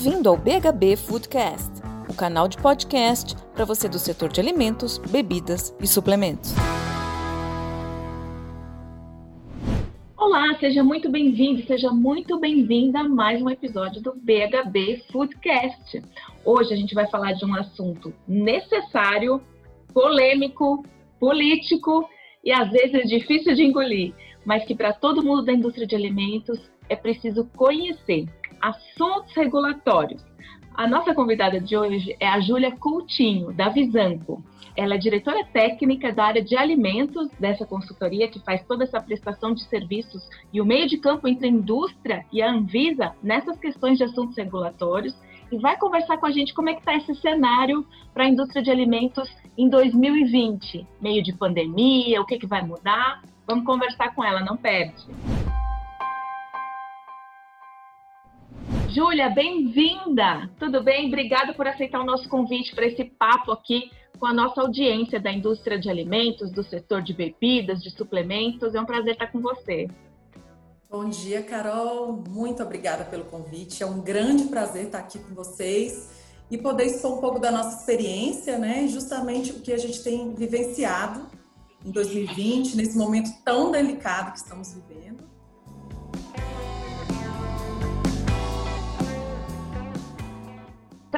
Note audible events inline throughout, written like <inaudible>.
Bem-vindo ao BHB Foodcast, o canal de podcast para você do setor de alimentos, bebidas e suplementos. Olá, seja muito bem-vindo, seja muito bem-vinda a mais um episódio do BHB Foodcast. Hoje a gente vai falar de um assunto necessário, polêmico, político e às vezes difícil de engolir, mas que para todo mundo da indústria de alimentos é preciso conhecer assuntos regulatórios. A nossa convidada de hoje é a Júlia Coutinho, da Visanco. Ela é diretora técnica da área de alimentos dessa consultoria que faz toda essa prestação de serviços e o meio de campo entre a indústria e a Anvisa nessas questões de assuntos regulatórios e vai conversar com a gente como é que está esse cenário para a indústria de alimentos em 2020, meio de pandemia, o que, que vai mudar. Vamos conversar com ela, não perde. Júlia, bem-vinda! Tudo bem? Obrigada por aceitar o nosso convite para esse papo aqui com a nossa audiência da indústria de alimentos, do setor de bebidas, de suplementos. É um prazer estar com você. Bom dia, Carol. Muito obrigada pelo convite. É um grande prazer estar aqui com vocês e poder expor um pouco da nossa experiência, né? Justamente o que a gente tem vivenciado em 2020, nesse momento tão delicado que estamos vivendo.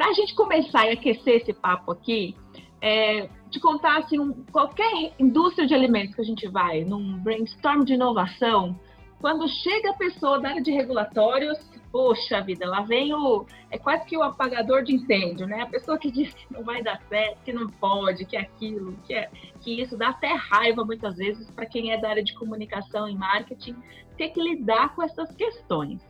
Para a gente começar e aquecer esse papo aqui, é, te contar assim, um, qualquer indústria de alimentos que a gente vai, num brainstorm de inovação, quando chega a pessoa da área de regulatórios, poxa vida, lá vem o. É quase que o apagador de incêndio, né? A pessoa que diz que não vai dar certo, que não pode, que é aquilo, que, é, que isso dá até raiva muitas vezes para quem é da área de comunicação e marketing, ter que lidar com essas questões.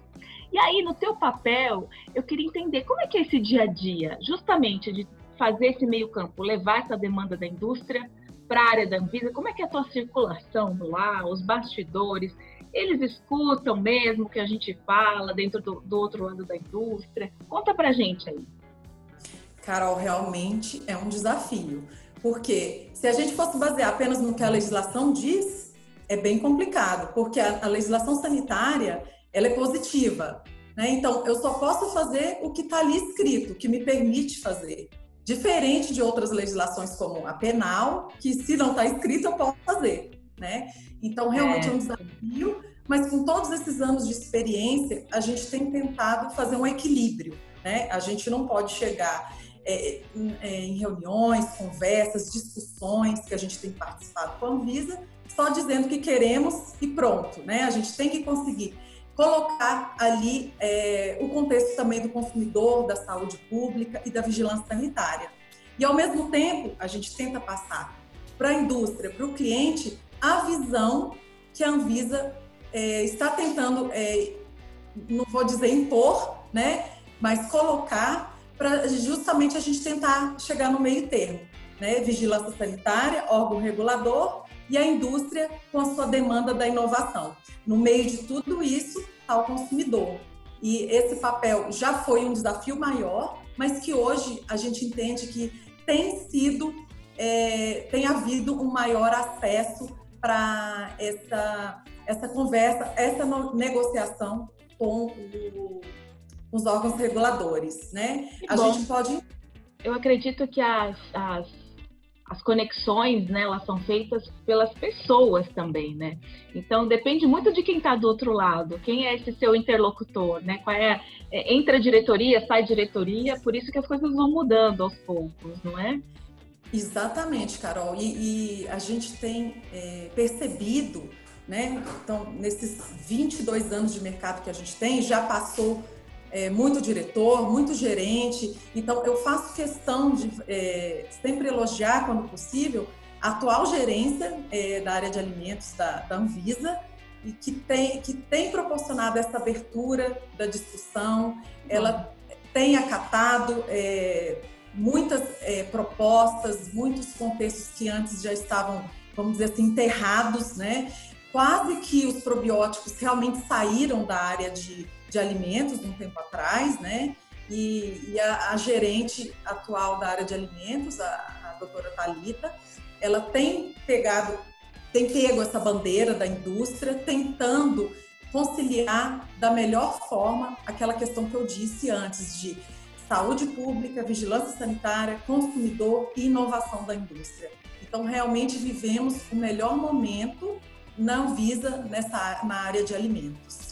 E aí, no teu papel, eu queria entender como é que é esse dia a dia, justamente de fazer esse meio campo, levar essa demanda da indústria para a área da Anvisa, como é que é a tua circulação lá, os bastidores, eles escutam mesmo o que a gente fala dentro do, do outro lado da indústria? Conta pra gente aí. Carol, realmente é um desafio, porque se a gente fosse basear apenas no que a legislação diz, é bem complicado, porque a, a legislação sanitária ela é positiva. Né? Então, eu só posso fazer o que está ali escrito, que me permite fazer. Diferente de outras legislações, como a penal, que se não está escrito, eu posso fazer. Né? Então, realmente é. é um desafio, mas com todos esses anos de experiência, a gente tem tentado fazer um equilíbrio. Né? A gente não pode chegar é, em, é, em reuniões, conversas, discussões que a gente tem participado com a Anvisa, só dizendo que queremos e pronto. Né? A gente tem que conseguir colocar ali é, o contexto também do consumidor, da saúde pública e da vigilância sanitária. E, ao mesmo tempo, a gente tenta passar para a indústria, para o cliente, a visão que a Anvisa é, está tentando, é, não vou dizer impor, né, mas colocar para justamente a gente tentar chegar no meio termo. Né? Vigilância sanitária, órgão regulador e a indústria com a sua demanda da inovação. No meio de tudo isso está o consumidor. E esse papel já foi um desafio maior, mas que hoje a gente entende que tem sido, é, tem havido um maior acesso para essa, essa conversa, essa negociação com o, os órgãos reguladores, né? a bom. gente pode... Eu acredito que as, as as conexões, né, elas são feitas pelas pessoas também, né? Então depende muito de quem está do outro lado, quem é esse seu interlocutor, né? Qual é, é entra diretoria, sai diretoria, por isso que as coisas vão mudando aos poucos, não é? Exatamente, Carol. E, e a gente tem é, percebido, né? Então, nesses 22 anos de mercado que a gente tem, já passou é, muito diretor, muito gerente. Então, eu faço questão de é, sempre elogiar, quando possível, a atual gerência é, da área de alimentos da, da, Anvisa e que tem, que tem proporcionado essa abertura da discussão. Ela tem acatado é, muitas é, propostas, muitos contextos que antes já estavam, vamos dizer assim, enterrados, né? Quase que os probióticos realmente saíram da área de de alimentos um tempo atrás, né? E, e a, a, gerente atual da área de alimentos, a, a doutora Talita, ela tem pegado, tem pego essa bandeira da indústria, tentando conciliar da melhor forma aquela questão que eu disse antes de saúde pública, vigilância sanitária, consumidor e inovação da indústria. Então, realmente vivemos o melhor momento na Anvisa nessa, na área de alimentos.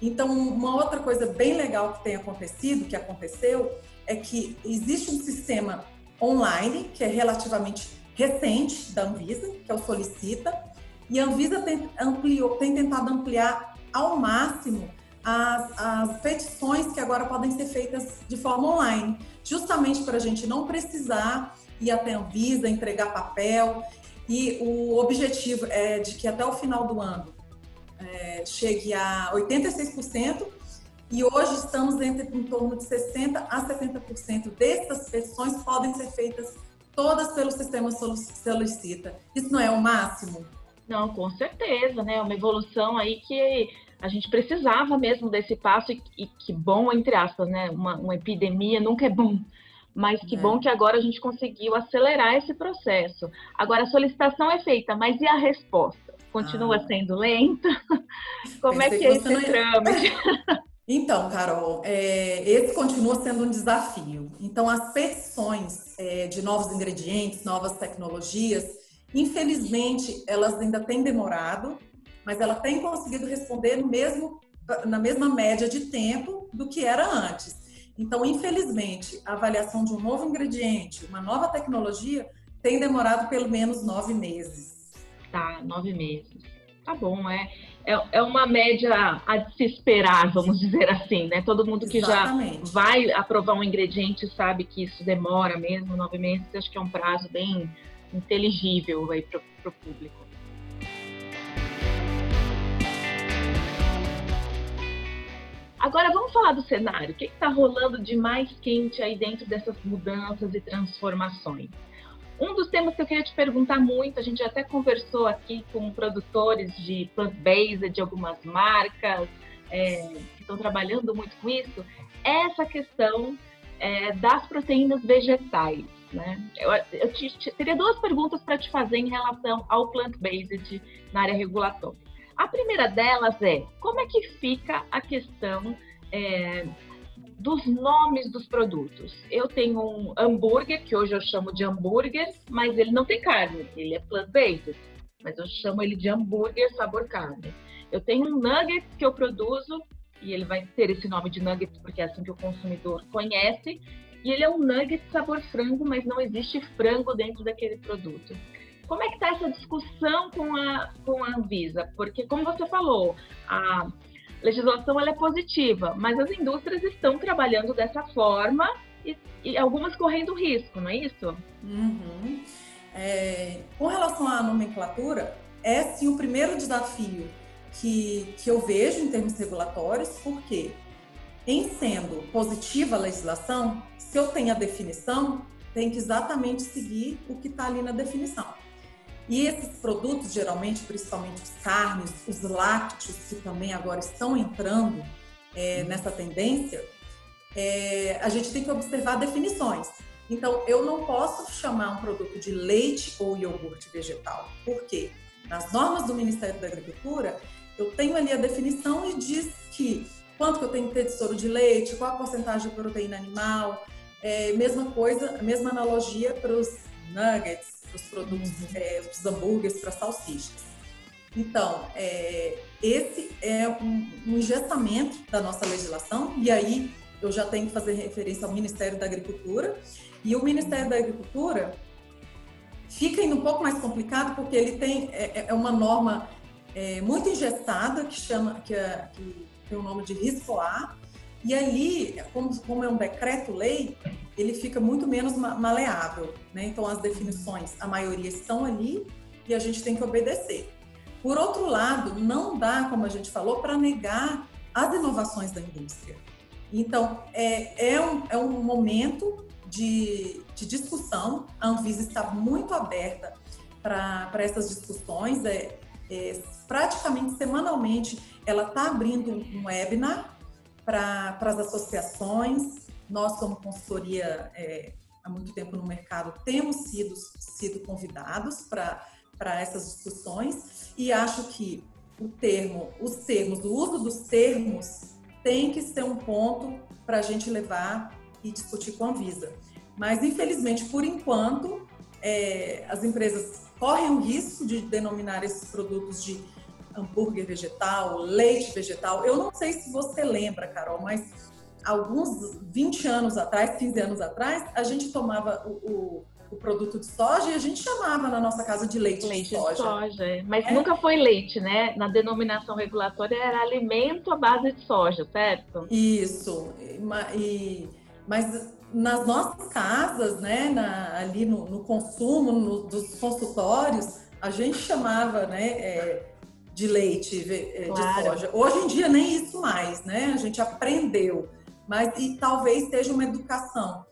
Então, uma outra coisa bem legal que tem acontecido, que aconteceu, é que existe um sistema online, que é relativamente recente da Anvisa, que é o Solicita, e a Anvisa tem, ampliou, tem tentado ampliar ao máximo as, as, petições que agora podem ser feitas de forma online, justamente para a gente não precisar ir até a Anvisa, entregar papel. E o objetivo é de que até o final do ano é, chegue a 86%, e hoje estamos entre, em torno de 60% a 70% dessas petições podem ser feitas todas pelo sistema Solicita. Isso não é o máximo? Não, com certeza, né? Uma evolução aí que a gente precisava mesmo desse passo e, e que bom, entre aspas, né? Uma, uma, epidemia nunca é bom, mas que é. bom que agora a gente conseguiu acelerar esse processo. Agora, a solicitação é feita, mas e a resposta? Continua ah. sendo lenta? <laughs> Como é Pensei é que é esse não... trâmite? <laughs> Então, Carol, é, esse continua sendo um desafio. Então, as petições é, de novos ingredientes, novas tecnologias, infelizmente, elas ainda têm demorado, mas ela tem conseguido responder no mesmo, na mesma média de tempo do que era antes. Então, infelizmente, a avaliação de um novo ingrediente, uma nova tecnologia, tem demorado pelo menos nove meses. Tá, nove meses. Tá bom, é é, é uma média a se esperar, vamos dizer assim, né? Todo mundo que Exatamente. já vai aprovar um ingrediente sabe que isso demora mesmo, nove meses, acho que é um prazo bem inteligível aí para o público. Agora vamos falar do cenário. O que está rolando de mais quente aí dentro dessas mudanças e transformações? Um dos temas que eu queria te perguntar muito, a gente até conversou aqui com produtores de plant-based de algumas marcas é, que estão trabalhando muito com isso, é essa questão é, das proteínas vegetais. Né? Eu, eu te, te, teria duas perguntas para te fazer em relação ao plant-based na área regulatória. A primeira delas é como é que fica a questão é, dos nomes dos produtos. Eu tenho um hambúrguer, que hoje eu chamo de hambúrguer, mas ele não tem carne, ele é plant-based, mas eu chamo ele de hambúrguer sabor carne. Eu tenho um nugget que eu produzo, e ele vai ter esse nome de nugget porque é assim que o consumidor conhece, e ele é um nugget sabor frango, mas não existe frango dentro daquele produto. Como é que está essa discussão com a, com a Anvisa? Porque, como você falou, a legislação ela é positiva, mas as indústrias estão trabalhando dessa forma e, e algumas correndo risco, não é isso? Uhum. É, com relação à nomenclatura, é sim o primeiro desafio que, que eu vejo em termos regulatórios, porque em sendo positiva a legislação, se eu tenho a definição, tem que exatamente seguir o que está ali na definição. E esses produtos, geralmente, principalmente os carnes, os lácteos, que também agora estão entrando é, nessa tendência, é, a gente tem que observar definições. Então, eu não posso chamar um produto de leite ou iogurte vegetal. Por quê? Nas normas do Ministério da Agricultura, eu tenho ali a definição e diz que quanto que eu tenho que ter de soro de leite, qual a porcentagem de proteína animal, é, mesma coisa, mesma analogia para os nuggets, os produtos, uhum. é, os hambúrgueres, para salsichas. Então, é, esse é um, um engestamento da nossa legislação, e aí eu já tenho que fazer referência ao Ministério da Agricultura, e o Ministério da Agricultura fica ainda um pouco mais complicado, porque ele tem é, é uma norma é, muito engessada, que chama, que, é, que tem o nome de RISCOA, e ali, como, como é um decreto-lei, ele fica muito menos maleável. Né? Então, as definições, a maioria estão ali e a gente tem que obedecer. Por outro lado, não dá, como a gente falou, para negar as inovações da indústria. Então, é, é, um, é um momento de, de discussão, a Anvisa está muito aberta para essas discussões, é, é, praticamente semanalmente ela está abrindo um webinar para as associações, nós, como consultoria é, há muito tempo no mercado, temos sido, sido convidados para essas discussões e acho que o termo, os termos, o uso dos termos tem que ser um ponto para a gente levar e discutir com a Visa. Mas, infelizmente, por enquanto, é, as empresas correm o risco de denominar esses produtos de hambúrguer vegetal, leite vegetal. Eu não sei se você lembra, Carol, mas alguns 20 anos atrás, 15 anos atrás, a gente tomava o, o, o produto de soja e a gente chamava na nossa casa de leite, leite de soja. De soja é. Mas é. nunca foi leite, né? Na denominação regulatória era alimento à base de soja, certo? Isso. E, mas nas nossas casas, né, na, ali no, no consumo no, dos consultórios, a gente chamava, né, é, de leite de claro. soja. Hoje em dia nem isso mais, né? A gente aprendeu, mas e talvez seja uma educação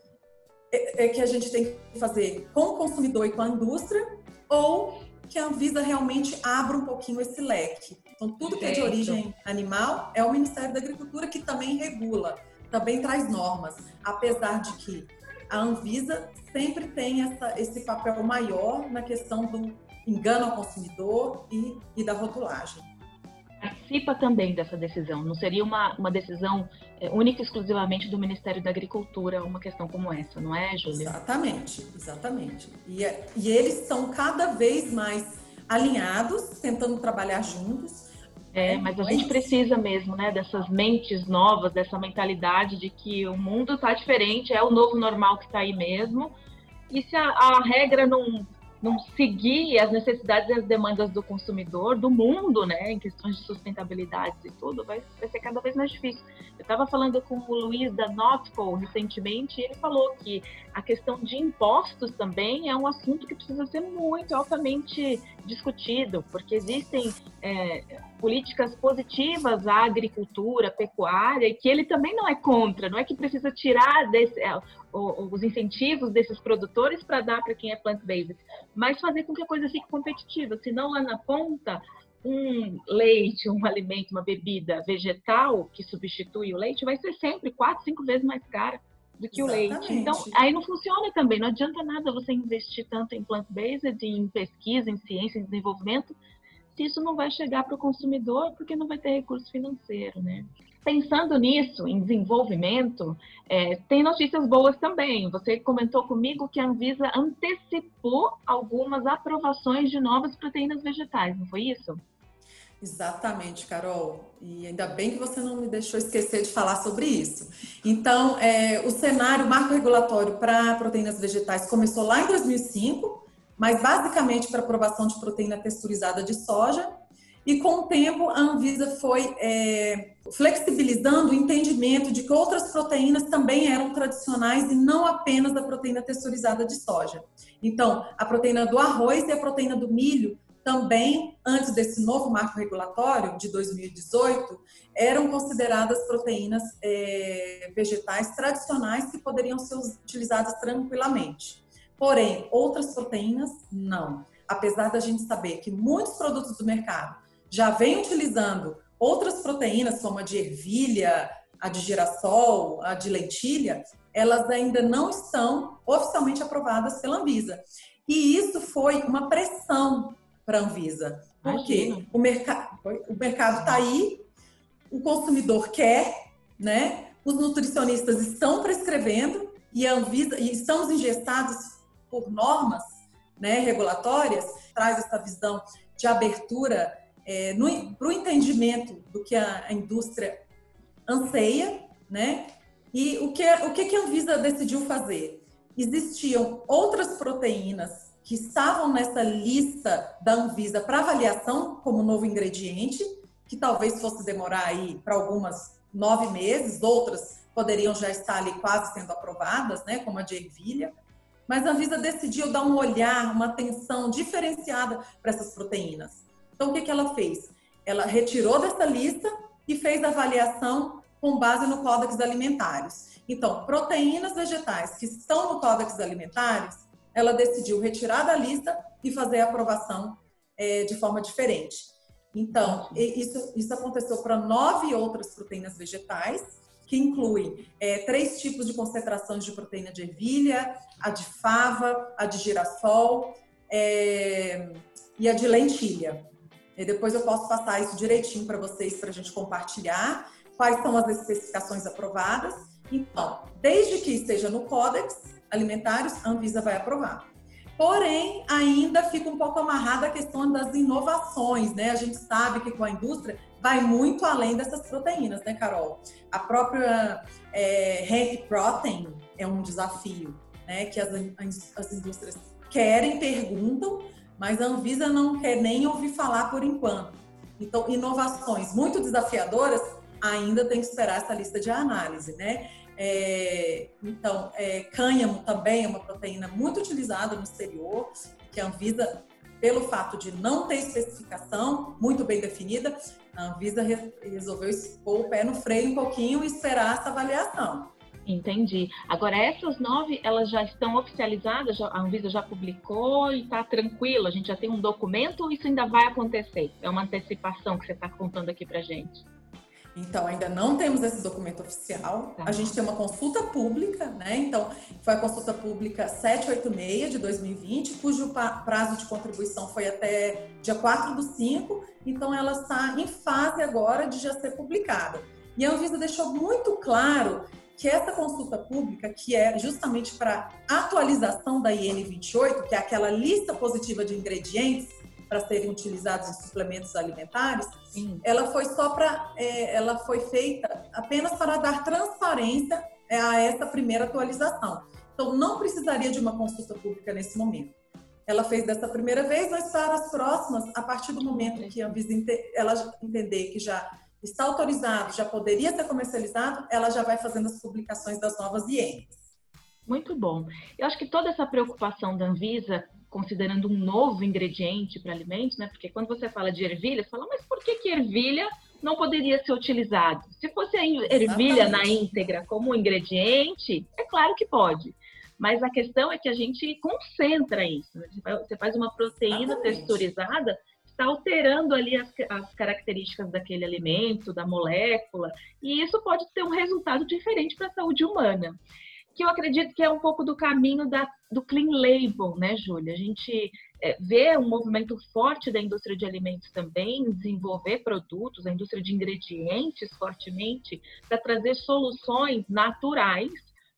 é, é que a gente tem que fazer com o consumidor e com a indústria, ou que a Anvisa realmente abra um pouquinho esse leque. Então, tudo que é de origem animal é o Ministério da Agricultura que também regula também traz normas, apesar de que a Anvisa sempre tem essa, esse papel maior na questão do engano ao consumidor e, e da rotulagem. Participa também dessa decisão, não seria uma, uma decisão é, única e exclusivamente do Ministério da Agricultura uma questão como essa, não é, Júlia? Exatamente, exatamente. E, é, e eles estão cada vez mais alinhados, tentando trabalhar juntos, é, mas a gente precisa mesmo, né, dessas mentes novas, dessa mentalidade de que o mundo está diferente, é o novo normal que está aí mesmo. E se a, a regra não não seguir as necessidades e as demandas do consumidor, do mundo, né, em questões de sustentabilidade e tudo, vai, vai ser cada vez mais difícil. Estava falando com o Luiz da Notco recentemente e ele falou que a questão de impostos também é um assunto que precisa ser muito altamente discutido, porque existem é, políticas positivas à agricultura, pecuária, e que ele também não é contra, não é que precisa tirar desse, é, os incentivos desses produtores para dar para quem é plant-based, mas fazer com que a coisa fique competitiva, senão lá na ponta um leite, um alimento, uma bebida vegetal que substitui o leite vai ser sempre quatro, cinco vezes mais cara do que Exatamente. o leite. Então, aí não funciona também. Não adianta nada você investir tanto em plant-based, em pesquisa, em ciência, em desenvolvimento, se isso não vai chegar para o consumidor, porque não vai ter recurso financeiro, né? Pensando nisso, em desenvolvimento, é, tem notícias boas também. Você comentou comigo que a Anvisa antecipou algumas aprovações de novas proteínas vegetais, não foi isso? Exatamente, Carol. E ainda bem que você não me deixou esquecer de falar sobre isso. Então, é, o cenário marco regulatório para proteínas vegetais começou lá em 2005, mas basicamente para aprovação de proteína texturizada de soja. E com o tempo, a Anvisa foi é, flexibilizando o entendimento de que outras proteínas também eram tradicionais e não apenas a proteína texturizada de soja. Então, a proteína do arroz e a proteína do milho também, antes desse novo marco regulatório de 2018, eram consideradas proteínas é, vegetais tradicionais que poderiam ser utilizadas tranquilamente. Porém, outras proteínas, não. Apesar da gente saber que muitos produtos do mercado já vêm utilizando outras proteínas, como a de ervilha, a de girassol, a de lentilha, elas ainda não estão oficialmente aprovadas pela Anvisa. E isso foi uma pressão para a Anvisa. Porque o, mercado o mercado está aí, o consumidor quer, né? Os nutricionistas estão prescrevendo e a Anvisa e estamos engessados por normas, né, regulatórias, traz essa visão de abertura é, para o entendimento do que a, a, indústria anseia, né? E o que, o que a Anvisa decidiu fazer? Existiam outras proteínas que estavam nessa lista da Anvisa para avaliação como novo ingrediente, que talvez fosse demorar aí para algumas nove meses, outras poderiam já estar ali quase sendo aprovadas, né, como a de ervilha. Mas a Anvisa decidiu dar um olhar, uma atenção diferenciada para essas proteínas. Então, o que, que ela fez? Ela retirou dessa lista e fez a avaliação com base no Códex Alimentares. Então, proteínas vegetais que estão no Códex Alimentares ela decidiu retirar da lista e fazer a aprovação é, de forma diferente. Então, isso, isso aconteceu para nove outras proteínas vegetais, que incluem é, três tipos de concentrações de proteína de ervilha, a de fava, a de girassol é, e a de lentilha. E depois eu posso passar isso direitinho para vocês, para a gente compartilhar quais são as especificações aprovadas. Então, desde que esteja no Códex Alimentários, a Anvisa vai aprovar. Porém, ainda fica um pouco amarrada a questão das inovações, né? A gente sabe que com a indústria vai muito além dessas proteínas, né, Carol? A própria é, Hemp Protein é um desafio, né? Que as, as indústrias querem, perguntam, mas a Anvisa não quer nem ouvir falar por enquanto. Então, inovações muito desafiadoras ainda tem que esperar essa lista de análise, né? É, então, é, cânhamo também é uma proteína muito utilizada no exterior, que a Anvisa, pelo fato de não ter especificação muito bem definida, a Anvisa resolveu pôr o pé no freio um pouquinho e esperar essa avaliação. Entendi. Agora, essas nove, elas já estão oficializadas? a Anvisa já publicou e está tranquilo? A gente já tem um documento ou isso ainda vai acontecer? É uma antecipação que você está contando aqui para gente? Então, ainda não temos esse documento oficial. Tá. A gente tem uma consulta pública, né? Então, foi a consulta pública 786 de 2020, cujo prazo de contribuição foi até dia 4 do 5. Então, ela está em fase agora de já ser publicada. E a Anvisa deixou muito claro que essa consulta pública, que é justamente para atualização da IN 28, que é aquela lista positiva de ingredientes para serem utilizados em suplementos alimentares, Sim. ela foi só para, é, ela foi feita apenas para dar transparência é, a essa primeira atualização. Então, não precisaria de uma consulta pública nesse momento. Ela fez dessa primeira vez, mas para as próximas, a partir do momento que a Anvisa ela entender que já está autorizado, já poderia ser comercializado, ela já vai fazendo as publicações das novas IENs. Muito bom. Eu acho que toda essa preocupação da Anvisa considerando um novo ingrediente para alimentos, né? Porque quando você fala de ervilha, você fala, mas por que, que ervilha não poderia ser utilizado? Se fosse a ervilha Exatamente. na íntegra como ingrediente, é claro que pode. Mas a questão é que a gente concentra isso. Né? Você faz uma proteína Exatamente. texturizada, está alterando ali as, as, características daquele alimento, da molécula, e isso pode ter um resultado diferente para a saúde humana que eu acredito que é um pouco do caminho da, do clean label, né, Júlia? A gente é, vê um movimento forte da indústria de alimentos também, desenvolver produtos, a indústria de ingredientes fortemente, para trazer soluções naturais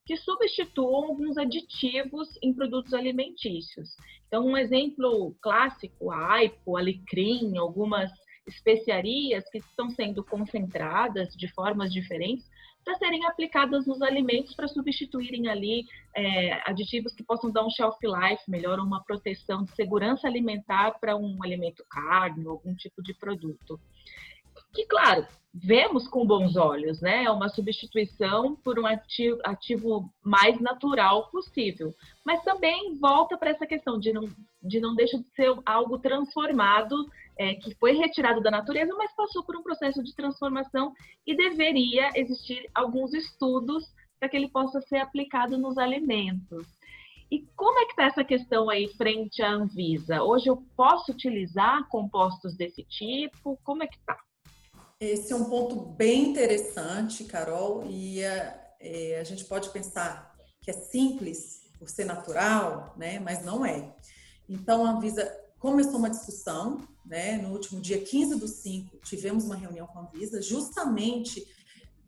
que substituam alguns aditivos em produtos alimentícios. Então, um exemplo clássico, a aipo, alecrim, algumas especiarias que estão sendo concentradas de formas diferentes para serem aplicadas nos alimentos para substituírem ali é, aditivos que possam dar um shelf life melhor, uma proteção de segurança alimentar para um alimento carne algum tipo de produto. Que, claro, vemos com bons olhos, né? É uma substituição por um ativo, ativo mais natural possível. Mas também volta para essa questão de não, de não deixar de ser algo transformado é, que foi retirado da natureza, mas passou por um processo de transformação e deveria existir alguns estudos para que ele possa ser aplicado nos alimentos. E como é que está essa questão aí frente à Anvisa? Hoje eu posso utilizar compostos desse tipo? Como é que está? Esse é um ponto bem interessante, Carol, e a, é, a gente pode pensar que é simples por ser natural, né? Mas não é. Então a Anvisa começou uma discussão, né? No último dia 15 do 5, tivemos uma reunião com a Anvisa, justamente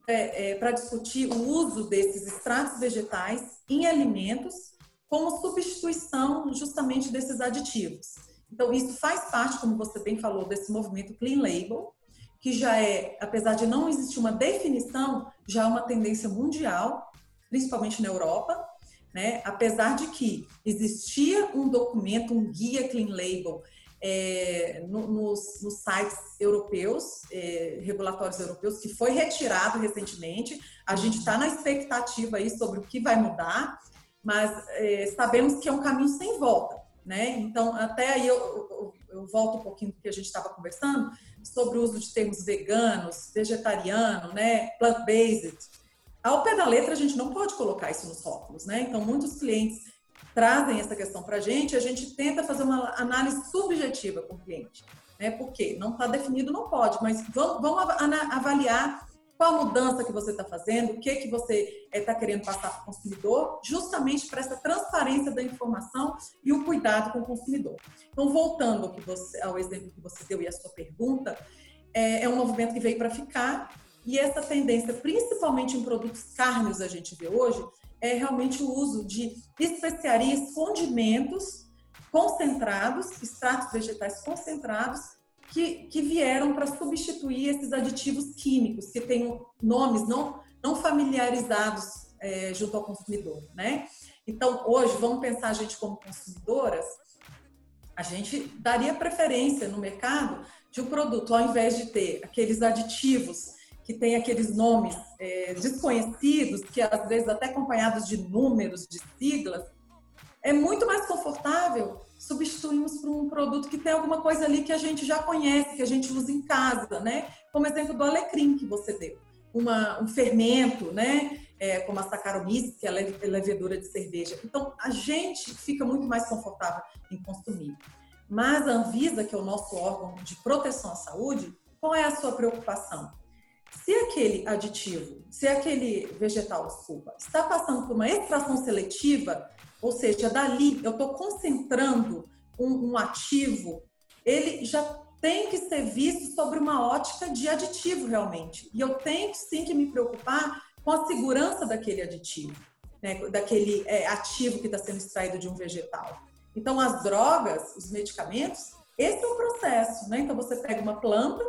é, é, para discutir o uso desses extratos vegetais em alimentos como substituição justamente desses aditivos. Então, isso faz parte, como você bem falou, desse movimento Clean Label, que já é, apesar de não existir uma definição, já é uma tendência mundial, principalmente na Europa, né? Apesar de que existia um documento, um guia Clean Label é, no, nos, nos, sites europeus, é, regulatórios europeus, que foi retirado recentemente. A gente está na expectativa aí sobre o que vai mudar, mas é, sabemos que é um caminho sem volta, né? Então, até aí eu, eu, eu volto um pouquinho do que a gente estava conversando sobre o uso de termos veganos, vegetariano, né, plant-based. Ao pé da letra, a gente não pode colocar isso nos rótulos, né? Então, muitos clientes trazem essa questão para a gente, a gente tenta fazer uma análise subjetiva com o cliente, né? Porque não está definido, não pode, mas vamos, vamos avaliar qual a mudança que você está fazendo, o que, que você está eh, querendo passar para o consumidor, justamente para essa transparência da informação e o cuidado com o consumidor. Então, voltando ao, você, ao exemplo que você deu e a sua pergunta, é, é um movimento que veio para ficar. E essa tendência, principalmente em produtos carnes, a gente vê hoje, é realmente o uso de especiarias, condimentos concentrados, extratos vegetais concentrados, que, que vieram para substituir esses aditivos químicos, que têm nomes não, não familiarizados é, junto ao consumidor, né? Então, hoje, vamos pensar a gente como consumidoras, a gente daria preferência no mercado de um produto, ao invés de ter aqueles aditivos que tem aqueles nomes é, desconhecidos, que às vezes até acompanhados de números, de siglas, é muito mais confortável substituirmos por um produto que tem alguma coisa ali que a gente já conhece, que a gente usa em casa, né? Como exemplo do alecrim que você deu. Uma, um fermento, né? É, como a Saccharomyces, que é a levedura de cerveja. Então, a gente fica muito mais confortável em consumir. Mas a Anvisa, que é o nosso órgão de proteção à saúde, qual é a sua preocupação? Se aquele aditivo, se aquele vegetal, desculpa, está passando por uma extração seletiva, ou seja, dali eu estou concentrando um, um ativo, ele já tem que ser visto sobre uma ótica de aditivo realmente. E eu tenho sim que me preocupar com a segurança daquele aditivo, né? daquele é, ativo que está sendo extraído de um vegetal. Então, as drogas, os medicamentos, esse é o processo, né? Então, você pega uma planta,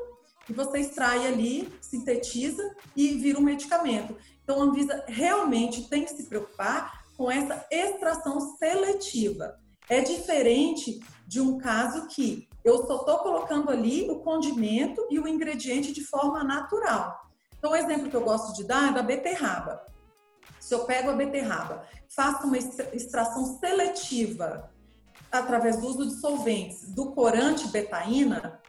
e você extrai ali, sintetiza e vira um medicamento. Então, a Anvisa realmente tem que se preocupar com essa extração seletiva. É diferente de um caso que eu só estou colocando ali o condimento e o ingrediente de forma natural. Então, o exemplo que eu gosto de dar é da beterraba. Se eu pego a beterraba, faço uma extração seletiva através do uso de solventes do corante betaína,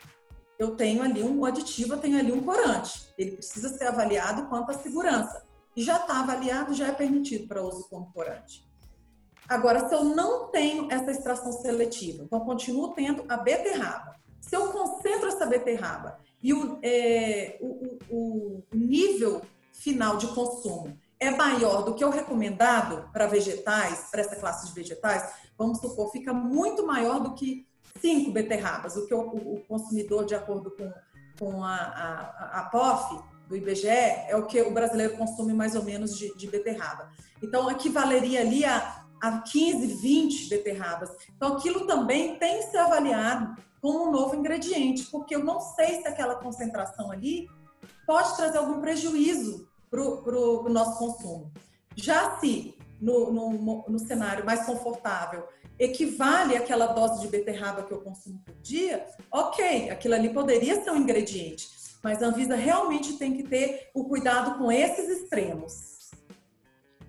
eu tenho ali um aditivo, eu tenho ali um corante. Ele precisa ser avaliado quanto à segurança. E já está avaliado, já é permitido para uso como corante. Agora, se eu não tenho essa extração seletiva, então continuo tendo a beterraba. Se eu concentro essa beterraba e o, é, o, o, o nível final de consumo é maior do que o recomendado para vegetais, para essa classe de vegetais, vamos supor, fica muito maior do que cinco beterrabas, o que o, o consumidor, de acordo com, com a, a, a POF, do IBGE, é o que o brasileiro consome mais ou menos de, de beterraba. Então, equivaleria ali a, a 15, 20 beterrabas. Então, aquilo também tem que ser avaliado como um novo ingrediente, porque eu não sei se aquela concentração ali pode trazer algum prejuízo para o nosso consumo. Já se no, no, no cenário mais confortável equivale àquela dose de beterraba que eu consumo por dia, ok, aquilo ali poderia ser um ingrediente, mas a Anvisa realmente tem que ter o cuidado com esses extremos.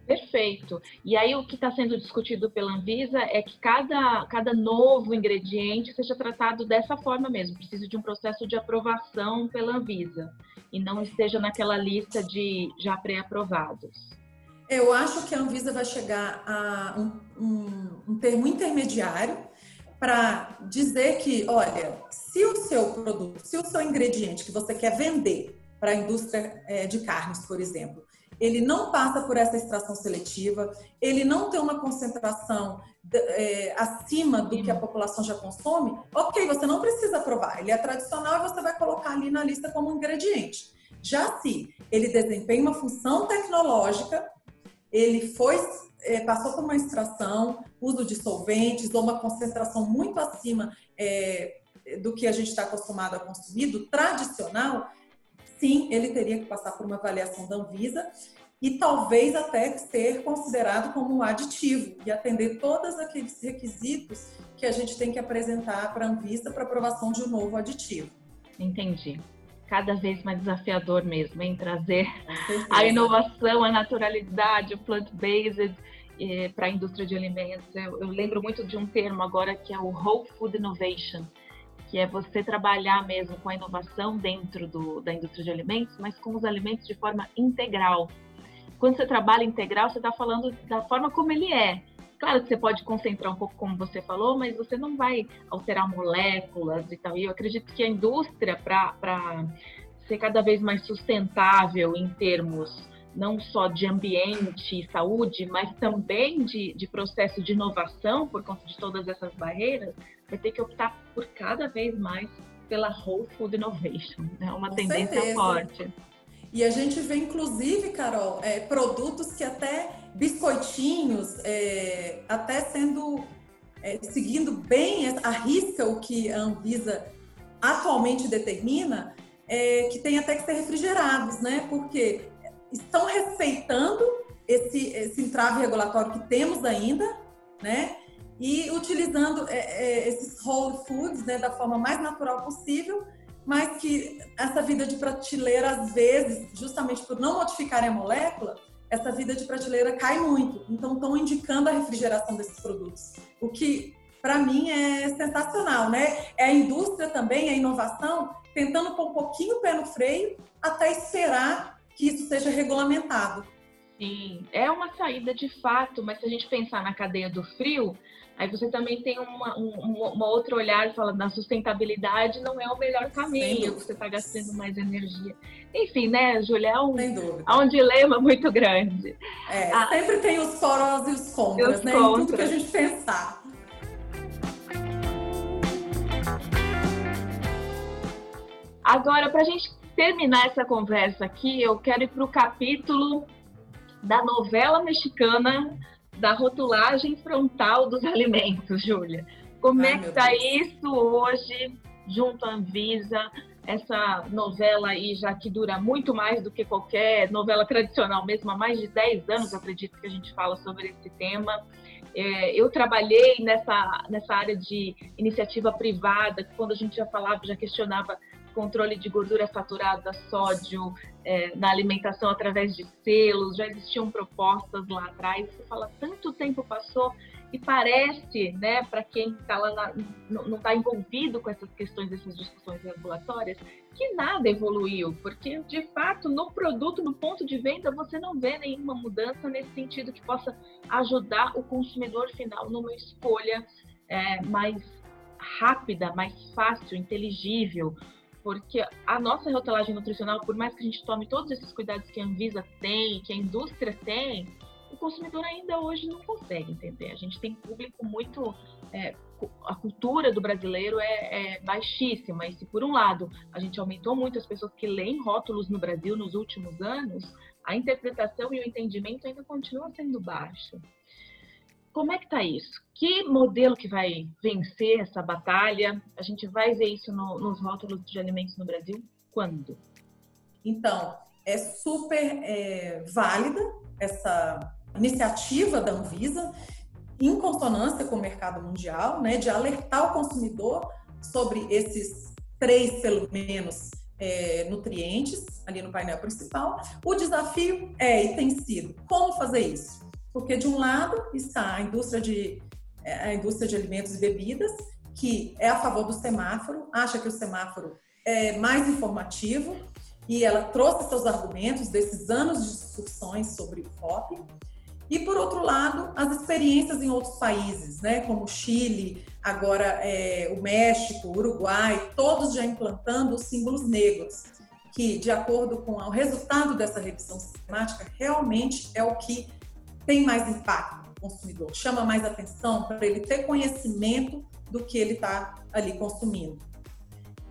Perfeito. E aí o que está sendo discutido pela Anvisa é que cada, cada novo ingrediente seja tratado dessa forma mesmo, precisa de um processo de aprovação pela Anvisa e não esteja naquela lista de já pré-aprovados. Eu acho que a Anvisa vai chegar a um, um, um termo intermediário para dizer que, olha, se o seu produto, se o seu ingrediente que você quer vender para a indústria é, de carnes, por exemplo, ele não passa por essa extração seletiva, ele não tem uma concentração é, acima do que a população já consome, ok, você não precisa provar. Ele é tradicional e você vai colocar ali na lista como ingrediente. Já se ele desempenha uma função tecnológica ele foi é, passou por uma extração, uso de solventes ou uma concentração muito acima é, do que a gente está acostumado a consumir, do tradicional, sim, ele teria que passar por uma avaliação da Anvisa e talvez até ser considerado como um aditivo e atender todos aqueles requisitos que a gente tem que apresentar para a Anvisa para aprovação de um novo aditivo. Entendi cada vez mais desafiador mesmo em trazer a inovação, a naturalidade, o plant-based eh, para a indústria de alimentos. Eu, eu, lembro muito de um termo agora que é o Whole Food Innovation, que é você trabalhar mesmo com a inovação dentro do, da indústria de alimentos, mas com os alimentos de forma integral. Quando você trabalha integral, você está falando da forma como ele é, Claro que você pode concentrar um pouco, como você falou, mas você não vai alterar moléculas e tal. E eu acredito que a indústria, para ser cada vez mais sustentável em termos não só de ambiente e saúde, mas também de, de processo de inovação, por conta de todas essas barreiras, vai ter que optar por cada vez mais pela Whole Food Innovation. É uma Com tendência certeza. forte. E a gente vê, inclusive, Carol, é, produtos que até biscoitinhos, é, até sendo é, seguindo bem a risca o que a Anvisa atualmente determina, é, que tem até que ser refrigerados, né? Porque estão respeitando esse, esse entrave regulatório que temos ainda, né? E utilizando é, é, esses whole foods né, da forma mais natural possível, mas que essa vida de prateleira, às vezes, justamente por não modificarem a molécula, essa vida de prateleira cai muito. Então, estão indicando a refrigeração desses produtos. O que, para mim, é sensacional, né? É a indústria também, a inovação, tentando pôr um pouquinho o pé no freio até esperar que isso seja regulamentado. Sim, é uma saída de fato, mas se a gente pensar na cadeia do frio, aí você também tem uma, um, uma outra olhar falando na sustentabilidade não é o melhor caminho, você está gastando mais energia. Enfim, né, Julia, é um, é um dilema muito grande. É, ah, sempre tem os prós e os contras, os né? Contras. Em tudo que a gente pensar. Agora, para a gente terminar essa conversa aqui, eu quero ir para o capítulo da novela mexicana da rotulagem frontal dos <laughs> alimentos, Júlia. Como Ai, é que está isso hoje, junto à Anvisa? Essa novela aí, já que dura muito mais do que qualquer novela tradicional, mesmo há mais de 10 anos, acredito que a gente fala sobre esse tema. É, eu trabalhei nessa, nessa área de iniciativa privada, quando a gente já falava, já questionava controle de gordura saturada, sódio é, na alimentação através de selos, já existiam propostas lá atrás. Você fala, tanto tempo passou e parece, né, para quem está lá na, não está envolvido com essas questões, essas discussões regulatórias, que nada evoluiu, porque de fato no produto, no ponto de venda, você não vê nenhuma mudança nesse sentido que possa ajudar o consumidor final numa escolha é, mais rápida, mais fácil, inteligível, porque a nossa rotulagem nutricional, por mais que a gente tome todos esses cuidados que a Anvisa tem, que a indústria tem, o consumidor ainda hoje não consegue entender. A gente tem público muito. É, a cultura do brasileiro é, é, baixíssima. E se, por um lado, a gente aumentou muito as pessoas que leem rótulos no Brasil nos últimos anos, a interpretação e o entendimento ainda continuam sendo baixo. Como é que está isso? Que modelo que vai vencer essa batalha? A gente vai ver isso no, nos rótulos de alimentos no Brasil? Quando? Então, é super é, válida essa iniciativa da Anvisa, em consonância com o mercado mundial, né, de alertar o consumidor sobre esses três, pelo menos, é, nutrientes ali no painel principal. O desafio é e tem sido como fazer isso? Porque de um lado está a indústria de é, a indústria de alimentos e bebidas, que é a favor do semáforo, acha que o semáforo é mais informativo e ela trouxe seus argumentos desses anos de discussões sobre o FOP. E por outro lado, as experiências em outros países, né, como Chile, agora é, o México, Uruguai, todos já implantando os símbolos negros, que, de acordo com o resultado dessa revisão sistemática, realmente é o que tem mais impacto no consumidor, chama mais atenção para ele ter conhecimento do que ele está ali consumindo.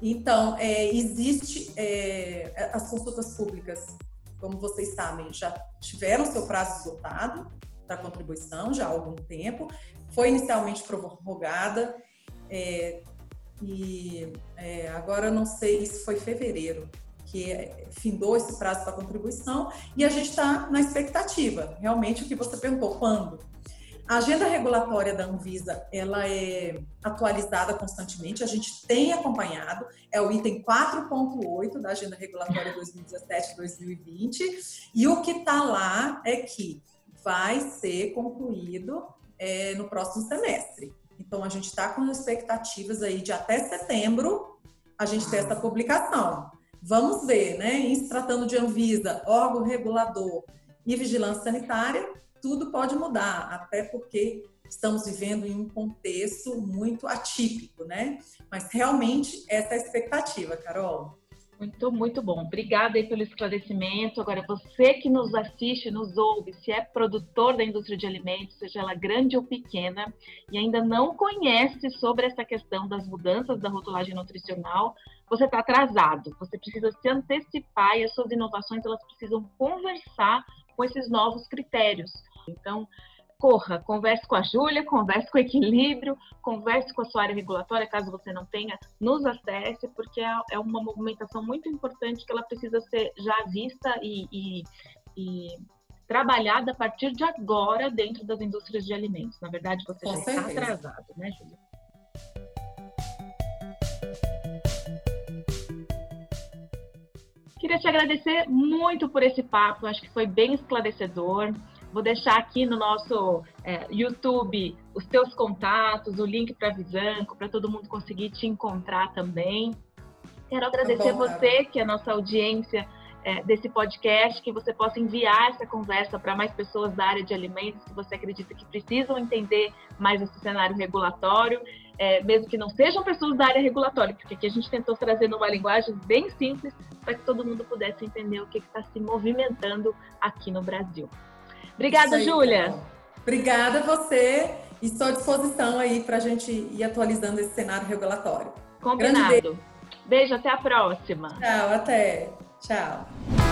Então, é, existe é, as consultas públicas, como vocês sabem, já tiveram seu prazo esgotado da contribuição já há algum tempo, foi inicialmente prorrogada é, e é, agora não sei se foi fevereiro, que findou esse prazo para contribuição e a gente está na expectativa, realmente o que você perguntou, quando? A agenda regulatória da Anvisa, ela é atualizada constantemente, a gente tem acompanhado, é o item 4.8 da agenda regulatória 2017-2020, e o que está lá é que vai ser concluído é, no próximo semestre. Então, a gente está com expectativas aí de até setembro a gente ter essa publicação. Vamos ver, né? Em se tratando de Anvisa, órgão regulador e vigilância sanitária, tudo pode mudar, até porque estamos vivendo em um contexto muito atípico, né? Mas realmente essa é a expectativa, Carol. Muito, muito bom. Obrigada aí pelo esclarecimento. Agora, você que nos assiste, nos ouve, se é produtor da indústria de alimentos, seja ela grande ou pequena, e ainda não conhece sobre essa questão das mudanças da rotulagem nutricional, você está atrasado. Você precisa se antecipar e as suas inovações elas precisam conversar com esses novos critérios. Então, corra, converse com a Júlia, converse com o Equilíbrio, converse com a sua área regulatória, caso você não tenha, nos acesse, porque é, é uma movimentação muito importante que ela precisa ser já vista e, e, e trabalhada a partir de agora dentro das indústrias de alimentos. Na verdade, você com já certeza. está atrasado, né, Júlia? Queria te agradecer muito por esse papo, acho que foi bem esclarecedor. Vou deixar aqui no nosso é, YouTube os teus contatos, o link para a Visanco, para todo mundo conseguir te encontrar também. Quero agradecer tá bom, você, que é a nossa audiência é, desse podcast, que você possa enviar essa conversa para mais pessoas da área de alimentos que você acredita que precisam entender mais esse cenário regulatório, é, mesmo que não sejam pessoas da área regulatória, porque aqui a gente tentou trazer numa linguagem bem simples para que todo mundo pudesse entender o que está se movimentando aqui no Brasil. Obrigada, Júlia. Obrigada a você e estou à disposição aí para a gente ir atualizando esse cenário regulatório. Combinado. Beijo. beijo, até a próxima. Tchau, até. Tchau.